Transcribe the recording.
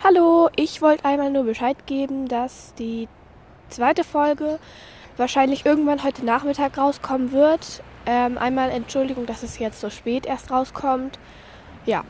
Hallo, ich wollte einmal nur Bescheid geben, dass die zweite Folge wahrscheinlich irgendwann heute Nachmittag rauskommen wird. Ähm, einmal Entschuldigung, dass es jetzt so spät erst rauskommt. Ja,